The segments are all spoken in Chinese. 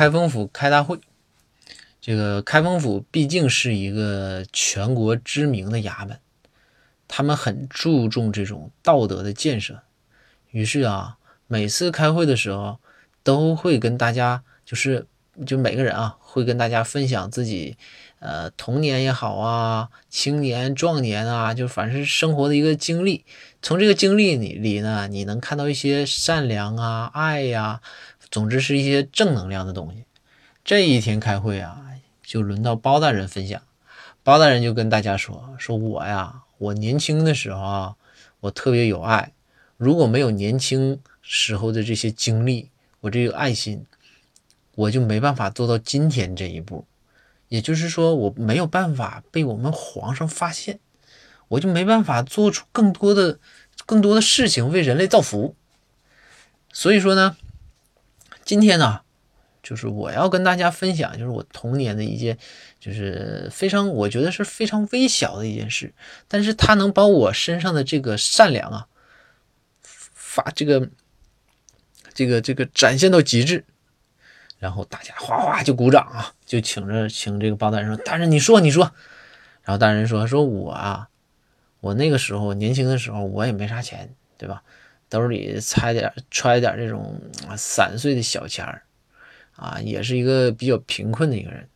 开封府开大会。这个开封府毕竟是一个全国知名的衙门，他们很注重这种道德的建设。于是啊，每次开会的时候，都会跟大家，就是就每个人啊，会跟大家分享自己，呃，童年也好啊，青年壮年啊，就反正是生活的一个经历。从这个经历里里呢，你能看到一些善良啊、爱呀，总之是一些正能量的东西。这一天开会啊，就轮到包大人分享。包大人就跟大家说：“说我呀，我年轻的时候啊，我特别有爱。如果没有年轻时候的这些经历，我这个爱心，我就没办法做到今天这一步。也就是说，我没有办法被我们皇上发现。”我就没办法做出更多的、更多的事情为人类造福。所以说呢，今天呢，就是我要跟大家分享，就是我童年的一件，就是非常，我觉得是非常微小的一件事，但是它能把我身上的这个善良啊，发这个、这个、这个展现到极致。然后大家哗哗就鼓掌啊，就请着请这个包大人说：“大人，你说，你说。”然后大人说：“说我啊。”我那个时候年轻的时候，我也没啥钱，对吧？兜里揣点揣点这种散碎的小钱儿，啊，也是一个比较贫困的一个人。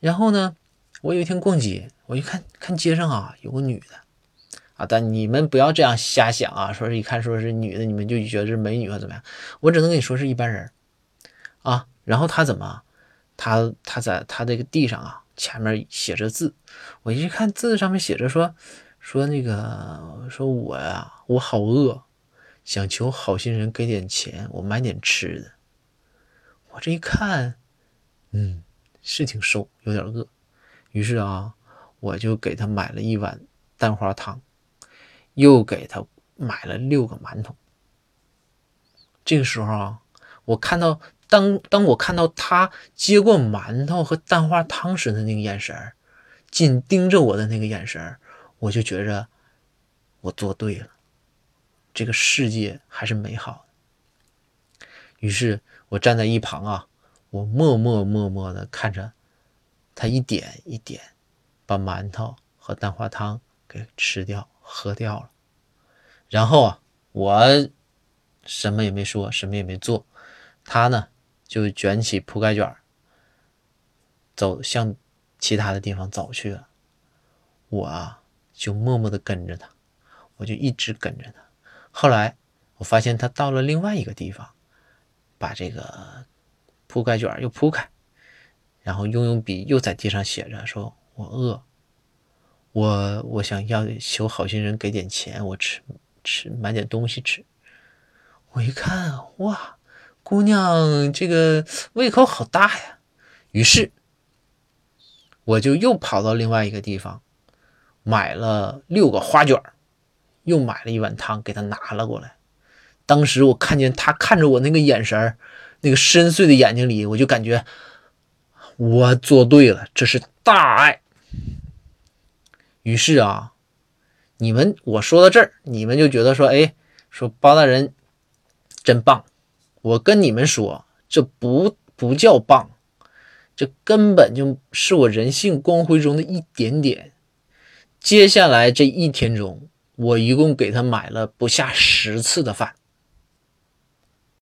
然后呢，我有一天逛街，我一看看街上啊有个女的，啊，但你们不要这样瞎想啊，说是一看说是女的，你们就觉得是美女或怎么样？我只能跟你说是一般人啊。然后她怎么？她她在她这个地上啊，前面写着字，我一看字上面写着说。说那个，说我呀，我好饿，想求好心人给点钱，我买点吃的。我这一看，嗯，是挺瘦，有点饿。于是啊，我就给他买了一碗蛋花汤，又给他买了六个馒头。这个时候啊，我看到当当我看到他接过馒头和蛋花汤时的那个眼神紧盯着我的那个眼神我就觉着我做对了，这个世界还是美好。于是我站在一旁啊，我默默默默的看着他一点一点把馒头和蛋花汤给吃掉、喝掉了。然后啊，我什么也没说，什么也没做，他呢就卷起铺盖卷走向其他的地方走去了。我啊。就默默的跟着他，我就一直跟着他。后来我发现他到了另外一个地方，把这个铺盖卷又铺开，然后用用笔又在地上写着：“说我饿，我我想要求好心人给点钱，我吃吃买点东西吃。”我一看，哇，姑娘这个胃口好大呀！于是我就又跑到另外一个地方。买了六个花卷又买了一碗汤给他拿了过来。当时我看见他看着我那个眼神那个深邃的眼睛里，我就感觉我做对了，这是大爱。于是啊，你们我说到这儿，你们就觉得说，哎，说包大人真棒。我跟你们说，这不不叫棒，这根本就是我人性光辉中的一点点。接下来这一天中，我一共给他买了不下十次的饭。